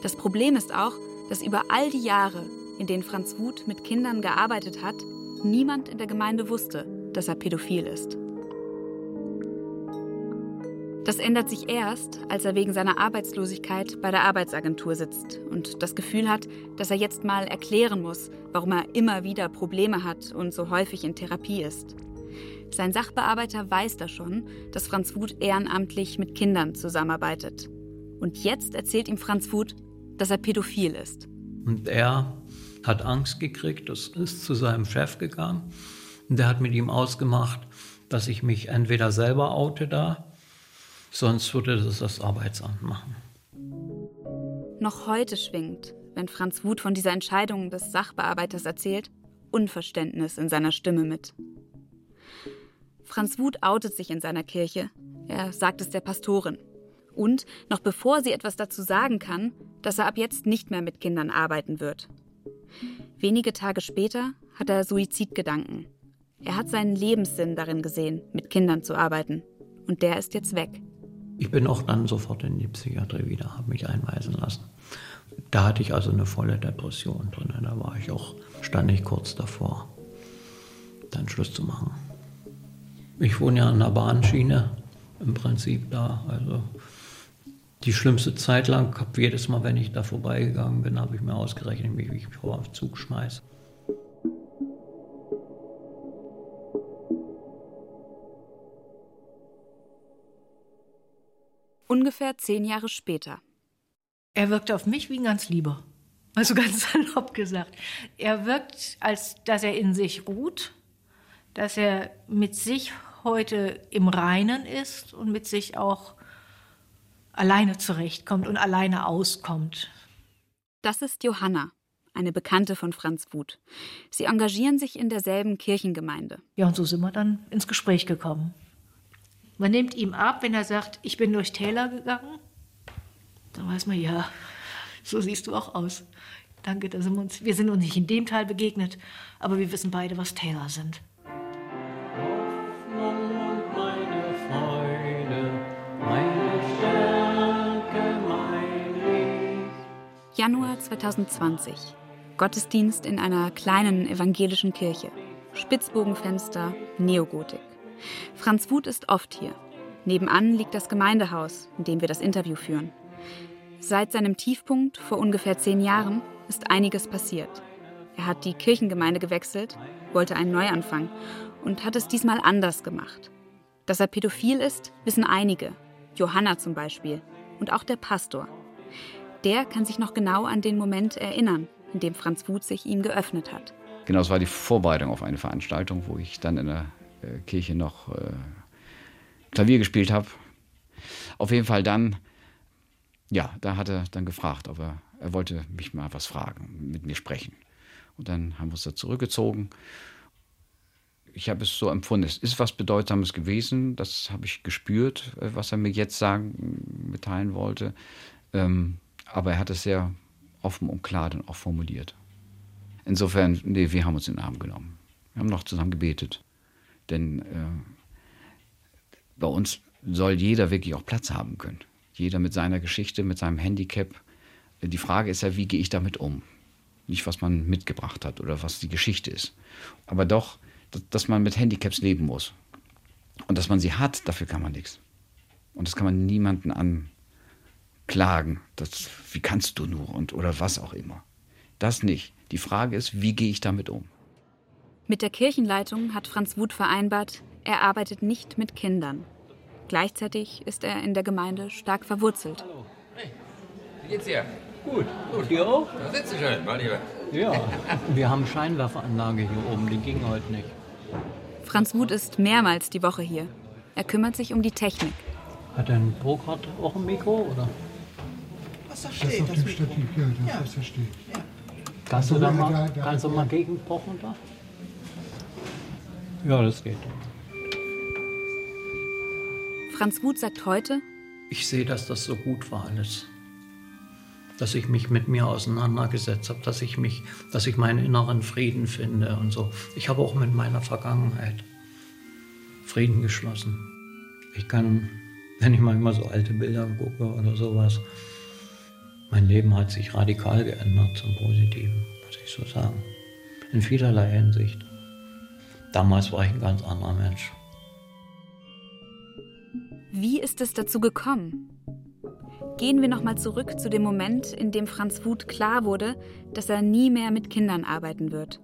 Das Problem ist auch, dass über all die Jahre, in denen Franz Wuth mit Kindern gearbeitet hat, niemand in der Gemeinde wusste, dass er pädophil ist. Das ändert sich erst, als er wegen seiner Arbeitslosigkeit bei der Arbeitsagentur sitzt und das Gefühl hat, dass er jetzt mal erklären muss, warum er immer wieder Probleme hat und so häufig in Therapie ist. Sein Sachbearbeiter weiß da schon, dass Franz Wuth ehrenamtlich mit Kindern zusammenarbeitet. Und jetzt erzählt ihm Franz Wuth, dass er pädophil ist. Und er hat Angst gekriegt, das ist zu seinem Chef gegangen. Und der hat mit ihm ausgemacht, dass ich mich entweder selber oute da, sonst würde das das Arbeitsamt machen. Noch heute schwingt, wenn Franz Wuth von dieser Entscheidung des Sachbearbeiters erzählt, Unverständnis in seiner Stimme mit. Franz Wuth outet sich in seiner Kirche. Er sagt es der Pastorin. Und, noch bevor sie etwas dazu sagen kann, dass er ab jetzt nicht mehr mit Kindern arbeiten wird. Wenige Tage später hat er Suizidgedanken. Er hat seinen Lebenssinn darin gesehen, mit Kindern zu arbeiten. Und der ist jetzt weg. Ich bin auch dann sofort in die Psychiatrie wieder, habe mich einweisen lassen. Da hatte ich also eine volle Depression drin. Da war ich auch, stand ich kurz davor, dann Schluss zu machen. Ich wohne ja an der Bahnschiene, im Prinzip da. Also die schlimmste Zeit lang, jedes Mal, wenn ich da vorbeigegangen bin, habe ich mir ausgerechnet, wie ich vor auf Zug schmeiße. Ungefähr zehn Jahre später. Er wirkte auf mich wie ein ganz lieber. Also ganz salopp gesagt. Er wirkt, als dass er in sich ruht, dass er mit sich heute im Reinen ist und mit sich auch alleine zurechtkommt und alleine auskommt. Das ist Johanna, eine Bekannte von Franz Wuth. Sie engagieren sich in derselben Kirchengemeinde. Ja, und so sind wir dann ins Gespräch gekommen. Man nimmt ihm ab, wenn er sagt, ich bin durch Täler gegangen. Dann weiß man, ja, so siehst du auch aus. Danke, da sind wir uns, wir sind uns nicht in dem Teil begegnet, aber wir wissen beide, was Täler sind. Januar 2020. Gottesdienst in einer kleinen evangelischen Kirche. Spitzbogenfenster, Neogotik. Franz Wuth ist oft hier. Nebenan liegt das Gemeindehaus, in dem wir das Interview führen. Seit seinem Tiefpunkt vor ungefähr zehn Jahren ist einiges passiert. Er hat die Kirchengemeinde gewechselt, wollte einen Neuanfang und hat es diesmal anders gemacht. Dass er pädophil ist, wissen einige. Johanna zum Beispiel und auch der Pastor. Der kann sich noch genau an den Moment erinnern, in dem Franz Wuth sich ihm geöffnet hat. Genau, es war die Vorbereitung auf eine Veranstaltung, wo ich dann in der äh, Kirche noch äh, Klavier gespielt habe. Auf jeden Fall dann, ja, da hat er dann gefragt, ob er, er wollte mich mal was fragen, mit mir sprechen. Und dann haben wir uns da zurückgezogen. Ich habe es so empfunden, es ist was Bedeutsames gewesen, das habe ich gespürt, äh, was er mir jetzt sagen, mitteilen wollte. Ähm, aber er hat es sehr offen und klar dann auch formuliert. Insofern, nee, wir haben uns in den Arm genommen. Wir haben noch zusammen gebetet. Denn äh, bei uns soll jeder wirklich auch Platz haben können. Jeder mit seiner Geschichte, mit seinem Handicap. Die Frage ist ja, wie gehe ich damit um? Nicht, was man mitgebracht hat oder was die Geschichte ist. Aber doch, dass man mit Handicaps leben muss. Und dass man sie hat, dafür kann man nichts. Und das kann man niemanden an, klagen. Das, wie kannst du nur und oder was auch immer. Das nicht. Die Frage ist, wie gehe ich damit um? Mit der Kirchenleitung hat Franz Wuth vereinbart, er arbeitet nicht mit Kindern. Gleichzeitig ist er in der Gemeinde stark verwurzelt. Hallo. Hey, wie geht's dir? Gut. Und dir auch? Da sitze ich halt, mein Lieber. Ja, wir haben Scheinwerferanlage hier oben, die ging heute nicht. Franz Wuth ist mehrmals die Woche hier. Er kümmert sich um die Technik. Hat dein Burkhardt auch ein Mikro, oder? Was da steht, das, Stativ, ja, das, ja. was da steht. Ja. Kannst du da mal, kannst du mal gegenpochen da? Ja, das geht. Franz Wuth sagt heute, ich sehe, dass das so gut war alles. Dass ich mich mit mir auseinandergesetzt habe, dass ich mich, dass ich meinen inneren Frieden finde und so. Ich habe auch mit meiner Vergangenheit Frieden geschlossen. Ich kann, wenn ich manchmal so alte Bilder gucke oder sowas, mein Leben hat sich radikal geändert zum Positiven, muss ich so sagen. In vielerlei Hinsicht. Damals war ich ein ganz anderer Mensch. Wie ist es dazu gekommen? Gehen wir nochmal zurück zu dem Moment, in dem Franz Wuth klar wurde, dass er nie mehr mit Kindern arbeiten wird.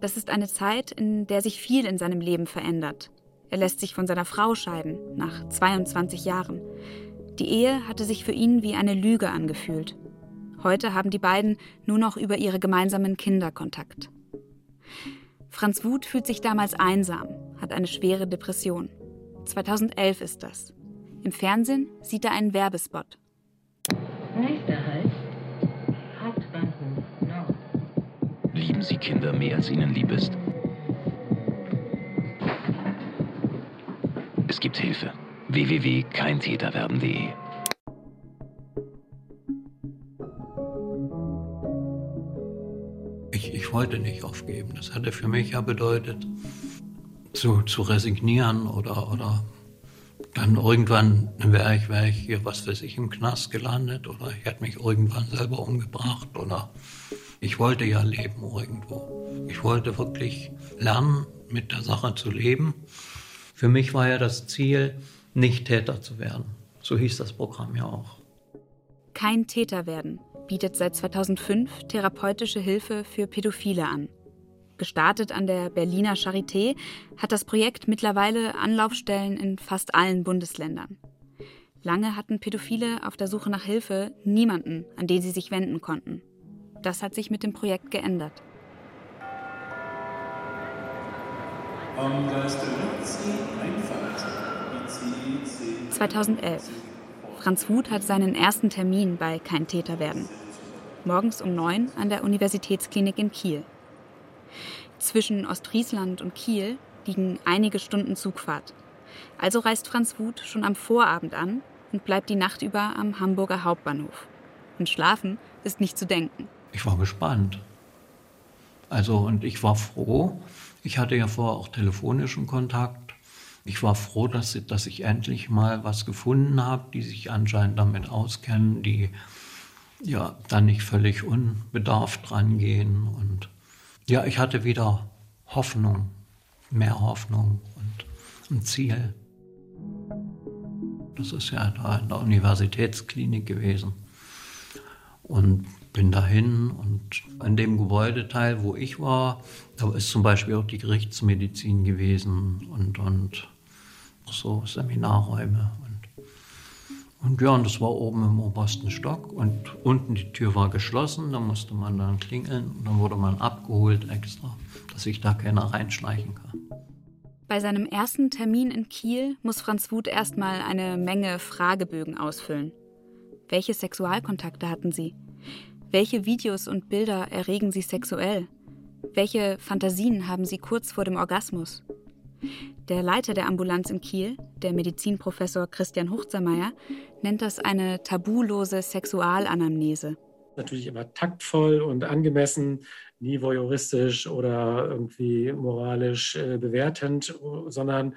Das ist eine Zeit, in der sich viel in seinem Leben verändert. Er lässt sich von seiner Frau scheiden, nach 22 Jahren. Die Ehe hatte sich für ihn wie eine Lüge angefühlt. Heute haben die beiden nur noch über ihre gemeinsamen Kinder Kontakt. Franz Wuth fühlt sich damals einsam, hat eine schwere Depression. 2011 ist das. Im Fernsehen sieht er einen Werbespot. Nächster Halt, Hauptbahnhof Nord. Lieben Sie Kinder mehr, als Ihnen lieb ist? Es gibt Hilfe. www.keintäterwerden.de Ich, ich wollte nicht aufgeben. Das hätte für mich ja bedeutet, zu, zu resignieren oder, oder dann irgendwann wäre ich, wär ich hier, was weiß ich, im Knast gelandet oder ich hätte mich irgendwann selber umgebracht oder ich wollte ja leben irgendwo. Ich wollte wirklich lernen, mit der Sache zu leben. Für mich war ja das Ziel, nicht Täter zu werden. So hieß das Programm ja auch. Kein Täter werden bietet seit 2005 therapeutische Hilfe für Pädophile an. Gestartet an der Berliner Charité hat das Projekt mittlerweile Anlaufstellen in fast allen Bundesländern. Lange hatten Pädophile auf der Suche nach Hilfe niemanden, an den sie sich wenden konnten. Das hat sich mit dem Projekt geändert. 2011. Franz Huth hat seinen ersten Termin bei Kein Täter werden. Morgens um neun an der Universitätsklinik in Kiel. Zwischen Ostfriesland und Kiel liegen einige Stunden Zugfahrt. Also reist Franz Wuth schon am Vorabend an und bleibt die Nacht über am Hamburger Hauptbahnhof. Und schlafen ist nicht zu denken. Ich war gespannt. Also, und ich war froh. Ich hatte ja vorher auch telefonischen Kontakt. Ich war froh, dass, dass ich endlich mal was gefunden habe, die sich anscheinend damit auskennen, die ja dann nicht völlig unbedarft rangehen und ja, ich hatte wieder Hoffnung, mehr Hoffnung und ein Ziel. Das ist ja da in der Universitätsklinik gewesen. Und bin dahin und in dem Gebäudeteil, wo ich war, da ist zum Beispiel auch die Gerichtsmedizin gewesen und, und so Seminarräume. Und ja, und das war oben im obersten Stock und unten die Tür war geschlossen, da musste man dann klingeln und dann wurde man abgeholt extra, dass sich da keiner reinschleichen kann. Bei seinem ersten Termin in Kiel muss Franz Wuth erstmal eine Menge Fragebögen ausfüllen. Welche Sexualkontakte hatten Sie? Welche Videos und Bilder erregen Sie sexuell? Welche Fantasien haben Sie kurz vor dem Orgasmus? Der Leiter der Ambulanz in Kiel, der Medizinprofessor Christian Huchzermeier, nennt das eine tabulose Sexualanamnese. Natürlich immer taktvoll und angemessen, nie voyeuristisch oder irgendwie moralisch äh, bewertend, sondern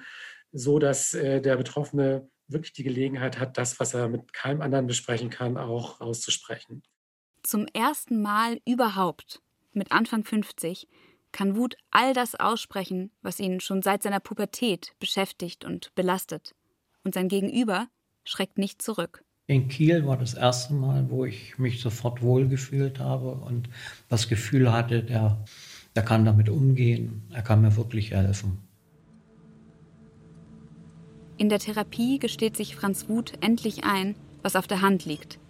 so, dass äh, der Betroffene wirklich die Gelegenheit hat, das, was er mit keinem anderen besprechen kann, auch auszusprechen. Zum ersten Mal überhaupt, mit Anfang 50, kann Wut all das aussprechen, was ihn schon seit seiner Pubertät beschäftigt und belastet. Und sein Gegenüber schreckt nicht zurück. In Kiel war das erste Mal, wo ich mich sofort wohlgefühlt habe und das Gefühl hatte, der, der kann damit umgehen, er kann mir wirklich helfen. In der Therapie gesteht sich Franz Wuth endlich ein, was auf der Hand liegt.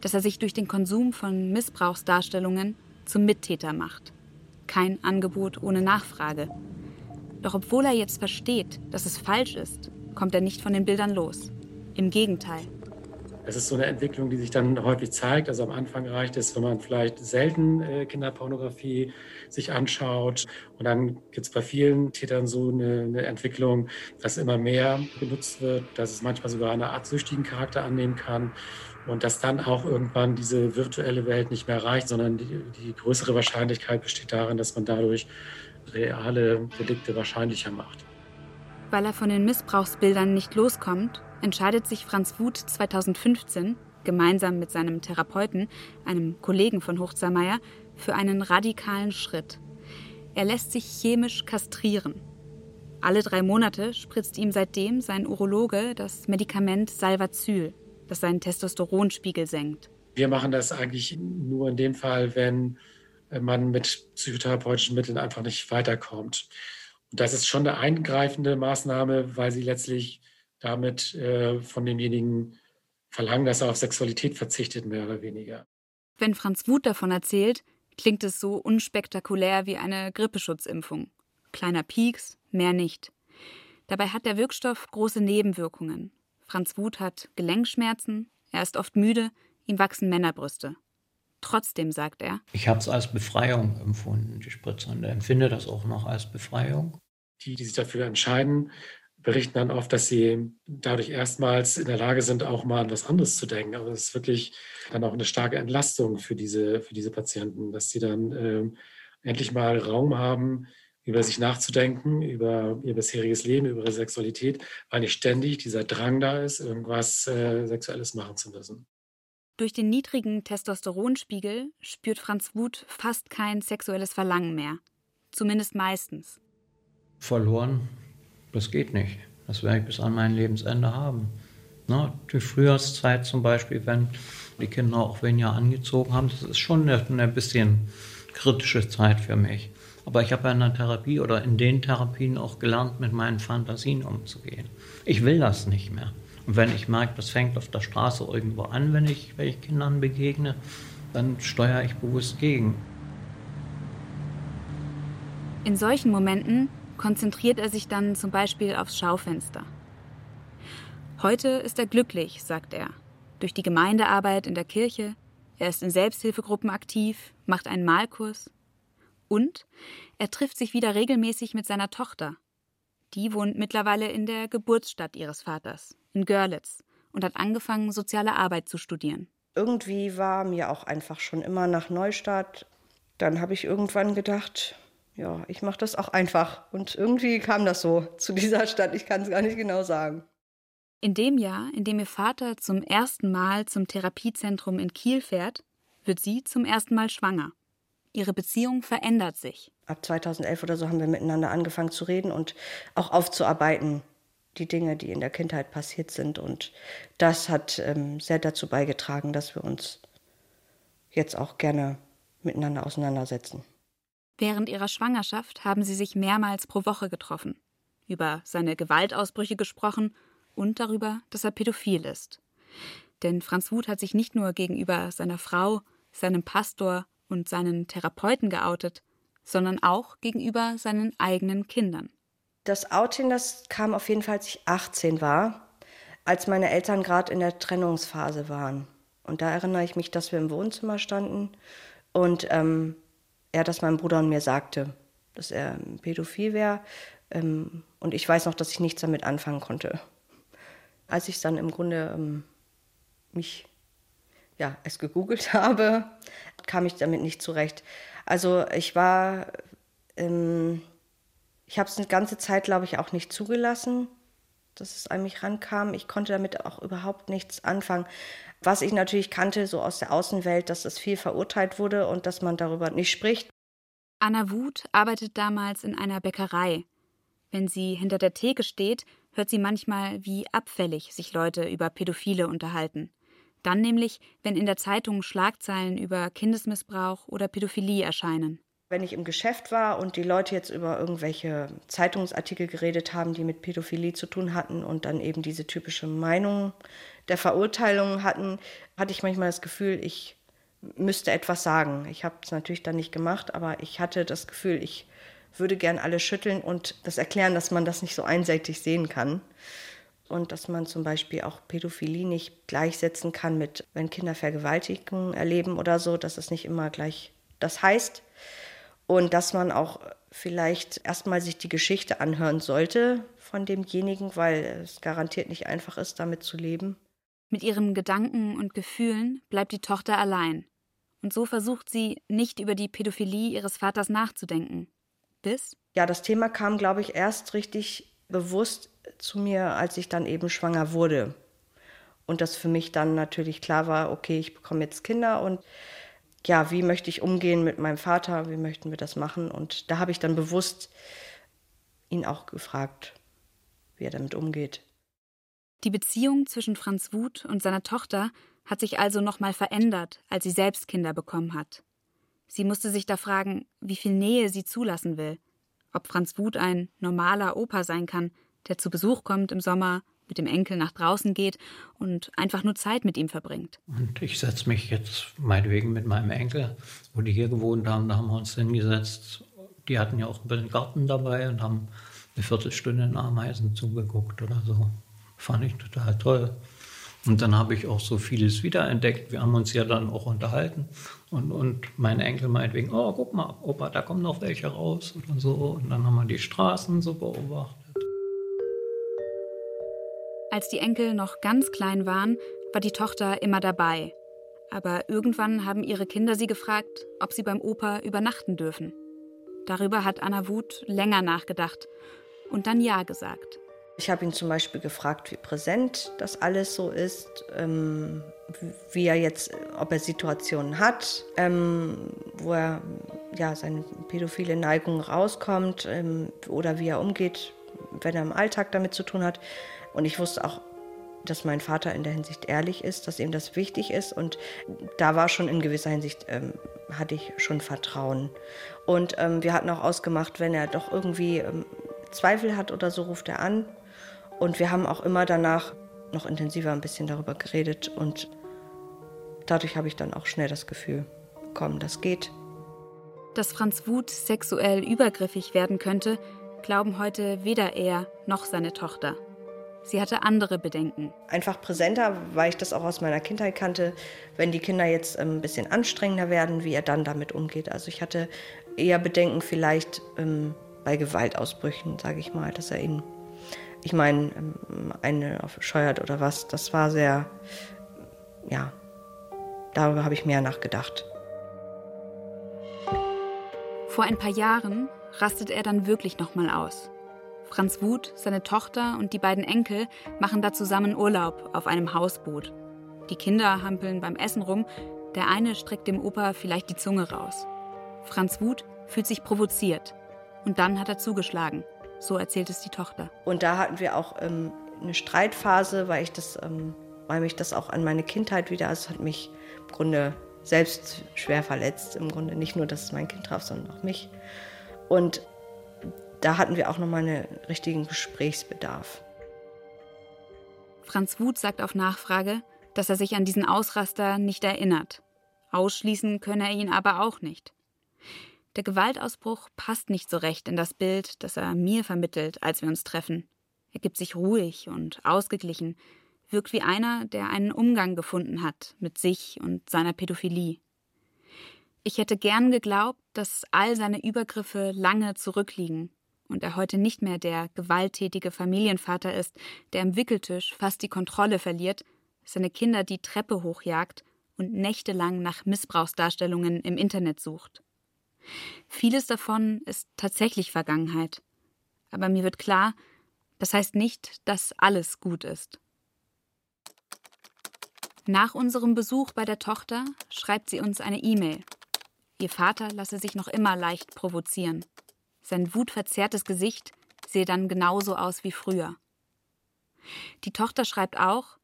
dass er sich durch den Konsum von Missbrauchsdarstellungen zum Mittäter macht. Kein Angebot ohne Nachfrage. Doch obwohl er jetzt versteht, dass es falsch ist, kommt er nicht von den Bildern los. Im Gegenteil. Es ist so eine Entwicklung, die sich dann häufig zeigt. Also am Anfang reicht es, wenn man vielleicht selten äh, Kinderpornografie sich anschaut. Und dann gibt es bei vielen Tätern so eine, eine, Entwicklung, dass immer mehr genutzt wird, dass es manchmal sogar eine Art süchtigen Charakter annehmen kann. Und dass dann auch irgendwann diese virtuelle Welt nicht mehr reicht, sondern die, die größere Wahrscheinlichkeit besteht darin, dass man dadurch reale Delikte wahrscheinlicher macht. Weil er von den Missbrauchsbildern nicht loskommt, entscheidet sich Franz Wuth 2015 gemeinsam mit seinem Therapeuten, einem Kollegen von Hochzermeier, für einen radikalen Schritt. Er lässt sich chemisch kastrieren. Alle drei Monate spritzt ihm seitdem sein Urologe das Medikament Salvazyl, das seinen Testosteronspiegel senkt. Wir machen das eigentlich nur in dem Fall, wenn man mit psychotherapeutischen Mitteln einfach nicht weiterkommt. Und das ist schon eine eingreifende Maßnahme, weil sie letztlich damit äh, von demjenigen verlangen, dass er auf Sexualität verzichtet, mehr oder weniger. Wenn Franz Wuth davon erzählt, klingt es so unspektakulär wie eine Grippeschutzimpfung. Kleiner Pieks, mehr nicht. Dabei hat der Wirkstoff große Nebenwirkungen. Franz Wuth hat Gelenkschmerzen, er ist oft müde, ihm wachsen Männerbrüste. Trotzdem sagt er: Ich habe es als Befreiung empfunden, die Spritze, und empfinde das auch noch als Befreiung. Die, die sich dafür entscheiden, berichten dann oft, dass sie dadurch erstmals in der Lage sind, auch mal an was anderes zu denken. Aber es ist wirklich dann auch eine starke Entlastung für diese, für diese Patienten, dass sie dann äh, endlich mal Raum haben, über sich nachzudenken, über ihr bisheriges Leben, über ihre Sexualität, weil nicht ständig dieser Drang da ist, irgendwas äh, Sexuelles machen zu müssen. Durch den niedrigen Testosteronspiegel spürt Franz Wuth fast kein sexuelles Verlangen mehr. Zumindest meistens. Verloren das geht nicht. Das werde ich bis an mein Lebensende haben. Ne? Die Frühjahrszeit zum Beispiel, wenn die Kinder auch weniger angezogen haben, das ist schon eine, eine bisschen kritische Zeit für mich. Aber ich habe in der Therapie oder in den Therapien auch gelernt, mit meinen Fantasien umzugehen. Ich will das nicht mehr. Und wenn ich merke, das fängt auf der Straße irgendwo an, wenn ich, wenn ich Kindern begegne, dann steuere ich bewusst gegen. In solchen Momenten konzentriert er sich dann zum Beispiel aufs Schaufenster. Heute ist er glücklich, sagt er, durch die Gemeindearbeit in der Kirche, er ist in Selbsthilfegruppen aktiv, macht einen Malkurs und er trifft sich wieder regelmäßig mit seiner Tochter. Die wohnt mittlerweile in der Geburtsstadt ihres Vaters, in Görlitz, und hat angefangen, soziale Arbeit zu studieren. Irgendwie war mir auch einfach schon immer nach Neustadt. Dann habe ich irgendwann gedacht, ja, ich mache das auch einfach. Und irgendwie kam das so zu dieser Stadt. Ich kann es gar nicht genau sagen. In dem Jahr, in dem ihr Vater zum ersten Mal zum Therapiezentrum in Kiel fährt, wird sie zum ersten Mal schwanger. Ihre Beziehung verändert sich. Ab 2011 oder so haben wir miteinander angefangen zu reden und auch aufzuarbeiten, die Dinge, die in der Kindheit passiert sind. Und das hat ähm, sehr dazu beigetragen, dass wir uns jetzt auch gerne miteinander auseinandersetzen. Während ihrer Schwangerschaft haben sie sich mehrmals pro Woche getroffen, über seine Gewaltausbrüche gesprochen und darüber, dass er pädophil ist. Denn Franz Wuth hat sich nicht nur gegenüber seiner Frau, seinem Pastor und seinen Therapeuten geoutet, sondern auch gegenüber seinen eigenen Kindern. Das Outing, das kam auf jeden Fall, als ich 18 war, als meine Eltern gerade in der Trennungsphase waren. Und da erinnere ich mich, dass wir im Wohnzimmer standen und ähm, er das meinem Bruder und mir sagte, dass er pädophil wäre. Ähm, und ich weiß noch, dass ich nichts damit anfangen konnte. Als ich dann im Grunde ähm, mich, ja, es gegoogelt habe, kam ich damit nicht zurecht. Also ich war, ähm, ich habe es eine ganze Zeit, glaube ich, auch nicht zugelassen, dass es an mich rankam. Ich konnte damit auch überhaupt nichts anfangen. Was ich natürlich kannte, so aus der Außenwelt, dass es viel verurteilt wurde und dass man darüber nicht spricht. Anna Wuth arbeitet damals in einer Bäckerei. Wenn sie hinter der Theke steht, hört sie manchmal, wie abfällig sich Leute über Pädophile unterhalten. Dann nämlich, wenn in der Zeitung Schlagzeilen über Kindesmissbrauch oder Pädophilie erscheinen. Wenn ich im Geschäft war und die Leute jetzt über irgendwelche Zeitungsartikel geredet haben, die mit Pädophilie zu tun hatten und dann eben diese typische Meinung der Verurteilung hatten, hatte ich manchmal das Gefühl, ich müsste etwas sagen. Ich habe es natürlich dann nicht gemacht, aber ich hatte das Gefühl, ich würde gern alle schütteln und das erklären, dass man das nicht so einseitig sehen kann. Und dass man zum Beispiel auch Pädophilie nicht gleichsetzen kann mit, wenn Kinder Vergewaltigungen erleben oder so, dass es nicht immer gleich das heißt und dass man auch vielleicht erstmal sich die Geschichte anhören sollte von demjenigen, weil es garantiert nicht einfach ist, damit zu leben. Mit ihren Gedanken und Gefühlen bleibt die Tochter allein. Und so versucht sie, nicht über die Pädophilie ihres Vaters nachzudenken. Bis? Ja, das Thema kam, glaube ich, erst richtig bewusst zu mir, als ich dann eben schwanger wurde. Und das für mich dann natürlich klar war, okay, ich bekomme jetzt Kinder und ja, wie möchte ich umgehen mit meinem Vater, wie möchten wir das machen? Und da habe ich dann bewusst ihn auch gefragt, wie er damit umgeht. Die Beziehung zwischen Franz Wuth und seiner Tochter hat sich also nochmal verändert, als sie selbst Kinder bekommen hat. Sie musste sich da fragen, wie viel Nähe sie zulassen will. Ob Franz Wuth ein normaler Opa sein kann, der zu Besuch kommt im Sommer, mit dem Enkel nach draußen geht und einfach nur Zeit mit ihm verbringt. Und ich setze mich jetzt meinetwegen mit meinem Enkel, wo die hier gewohnt haben, da haben wir uns hingesetzt. Die hatten ja auch einen Garten dabei und haben eine Viertelstunde in Ameisen zugeguckt oder so. Fand ich total toll. Und dann habe ich auch so vieles wiederentdeckt. Wir haben uns ja dann auch unterhalten. Und, und mein Enkel meinetwegen, oh, guck mal, Opa, da kommen noch welche raus oder so. Und dann haben wir die Straßen so beobachtet. Als die Enkel noch ganz klein waren, war die Tochter immer dabei. Aber irgendwann haben ihre Kinder sie gefragt, ob sie beim Opa übernachten dürfen. Darüber hat Anna Wuth länger nachgedacht und dann Ja gesagt. Ich habe ihn zum Beispiel gefragt, wie präsent das alles so ist, ähm, wie er jetzt, ob er Situationen hat, ähm, wo er ja seine pädophile Neigung rauskommt ähm, oder wie er umgeht, wenn er im Alltag damit zu tun hat. Und ich wusste auch, dass mein Vater in der Hinsicht ehrlich ist, dass ihm das wichtig ist. Und da war schon in gewisser Hinsicht, ähm, hatte ich schon Vertrauen. Und ähm, wir hatten auch ausgemacht, wenn er doch irgendwie ähm, Zweifel hat oder so, ruft er an. Und wir haben auch immer danach noch intensiver ein bisschen darüber geredet. Und dadurch habe ich dann auch schnell das Gefühl, komm, das geht. Dass Franz Wuth sexuell übergriffig werden könnte, glauben heute weder er noch seine Tochter. Sie hatte andere Bedenken. Einfach präsenter, weil ich das auch aus meiner Kindheit kannte, wenn die Kinder jetzt ähm, ein bisschen anstrengender werden, wie er dann damit umgeht. Also ich hatte eher Bedenken vielleicht ähm, bei Gewaltausbrüchen, sage ich mal, dass er ihn, ich meine, ähm, eine scheuert oder was. Das war sehr, ja, darüber habe ich mehr nachgedacht. Vor ein paar Jahren rastet er dann wirklich nochmal aus. Franz Wuth, seine Tochter und die beiden Enkel machen da zusammen Urlaub auf einem Hausboot. Die Kinder hampeln beim Essen rum, der eine streckt dem Opa vielleicht die Zunge raus. Franz Wuth fühlt sich provoziert und dann hat er zugeschlagen. So erzählt es die Tochter. Und da hatten wir auch ähm, eine Streitphase, weil ich das, ähm, weil mich das auch an meine Kindheit wieder, es hat mich im Grunde selbst schwer verletzt. Im Grunde nicht nur, dass es mein Kind traf, sondern auch mich. Und da hatten wir auch nochmal einen richtigen Gesprächsbedarf. Franz Wuth sagt auf Nachfrage, dass er sich an diesen Ausraster nicht erinnert. Ausschließen könne er ihn aber auch nicht. Der Gewaltausbruch passt nicht so recht in das Bild, das er mir vermittelt, als wir uns treffen. Er gibt sich ruhig und ausgeglichen, wirkt wie einer, der einen Umgang gefunden hat mit sich und seiner Pädophilie. Ich hätte gern geglaubt, dass all seine Übergriffe lange zurückliegen und er heute nicht mehr der gewalttätige Familienvater ist, der am Wickeltisch fast die Kontrolle verliert, seine Kinder die Treppe hochjagt und nächtelang nach Missbrauchsdarstellungen im Internet sucht. Vieles davon ist tatsächlich Vergangenheit. Aber mir wird klar, das heißt nicht, dass alles gut ist. Nach unserem Besuch bei der Tochter schreibt sie uns eine E-Mail. Ihr Vater lasse sich noch immer leicht provozieren. Sein wutverzerrtes Gesicht sehe dann genauso aus wie früher. Die Tochter schreibt auch,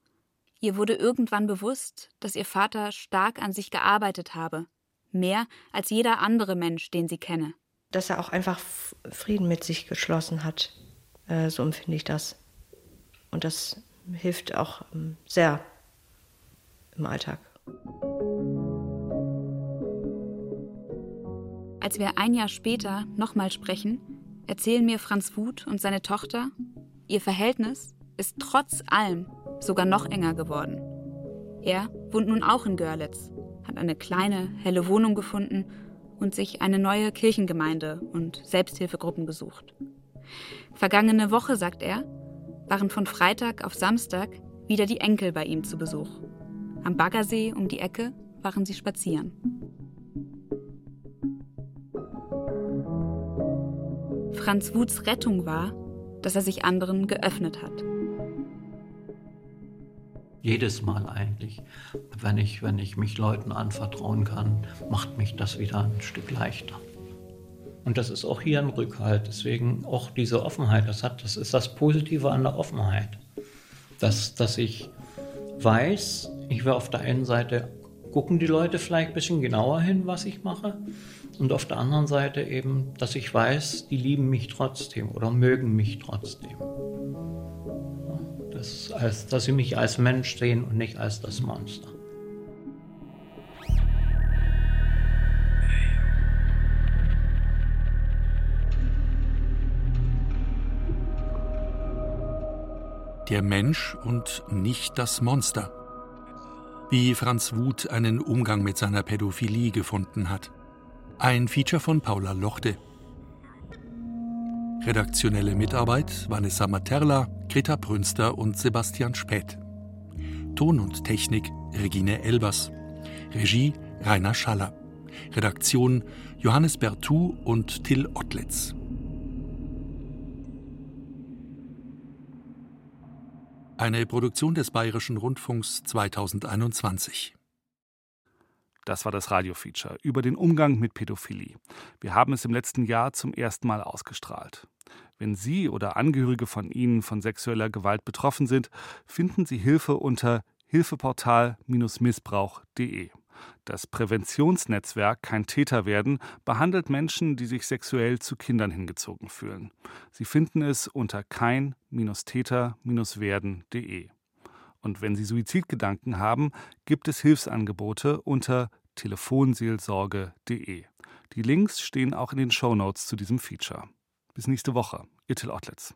ihr wurde irgendwann bewusst, dass ihr Vater stark an sich gearbeitet habe, Mehr als jeder andere Mensch, den sie kenne. Dass er auch einfach Frieden mit sich geschlossen hat. Äh, so empfinde ich das. Und das hilft auch ähm, sehr im Alltag. Als wir ein Jahr später nochmal sprechen, erzählen mir Franz Wuth und seine Tochter, ihr Verhältnis ist trotz allem sogar noch enger geworden. Er wohnt nun auch in Görlitz, hat eine kleine, helle Wohnung gefunden und sich eine neue Kirchengemeinde und Selbsthilfegruppen gesucht. Vergangene Woche, sagt er, waren von Freitag auf Samstag wieder die Enkel bei ihm zu Besuch. Am Baggersee um die Ecke waren sie spazieren. Franz Wuths Rettung war, dass er sich anderen geöffnet hat. Jedes Mal eigentlich, wenn ich, wenn ich mich Leuten anvertrauen kann, macht mich das wieder ein Stück leichter. Und das ist auch hier ein Rückhalt. Deswegen auch diese Offenheit. Das, hat, das ist das Positive an der Offenheit. Dass, dass ich weiß, ich will auf der einen Seite gucken die Leute vielleicht ein bisschen genauer hin, was ich mache. Und auf der anderen Seite eben, dass ich weiß, die lieben mich trotzdem oder mögen mich trotzdem. Das als, dass sie mich als Mensch sehen und nicht als das Monster. Der Mensch und nicht das Monster. Wie Franz Wuth einen Umgang mit seiner Pädophilie gefunden hat. Ein Feature von Paula Lochte. Redaktionelle Mitarbeit Vanessa Materla, Greta Brünster und Sebastian Späth. Ton und Technik Regine Elbers. Regie Rainer Schaller. Redaktion Johannes Bertou und Till Ottlitz. Eine Produktion des Bayerischen Rundfunks 2021. Das war das Radiofeature über den Umgang mit Pädophilie. Wir haben es im letzten Jahr zum ersten Mal ausgestrahlt. Wenn Sie oder Angehörige von Ihnen von sexueller Gewalt betroffen sind, finden Sie Hilfe unter hilfeportal-missbrauch.de. Das Präventionsnetzwerk Kein Täter werden behandelt Menschen, die sich sexuell zu Kindern hingezogen fühlen. Sie finden es unter kein-täter-werden.de. Und wenn Sie Suizidgedanken haben, gibt es Hilfsangebote unter telefonseelsorge.de. Die Links stehen auch in den Shownotes zu diesem Feature. Bis nächste Woche. Ihr Till Ottlitz.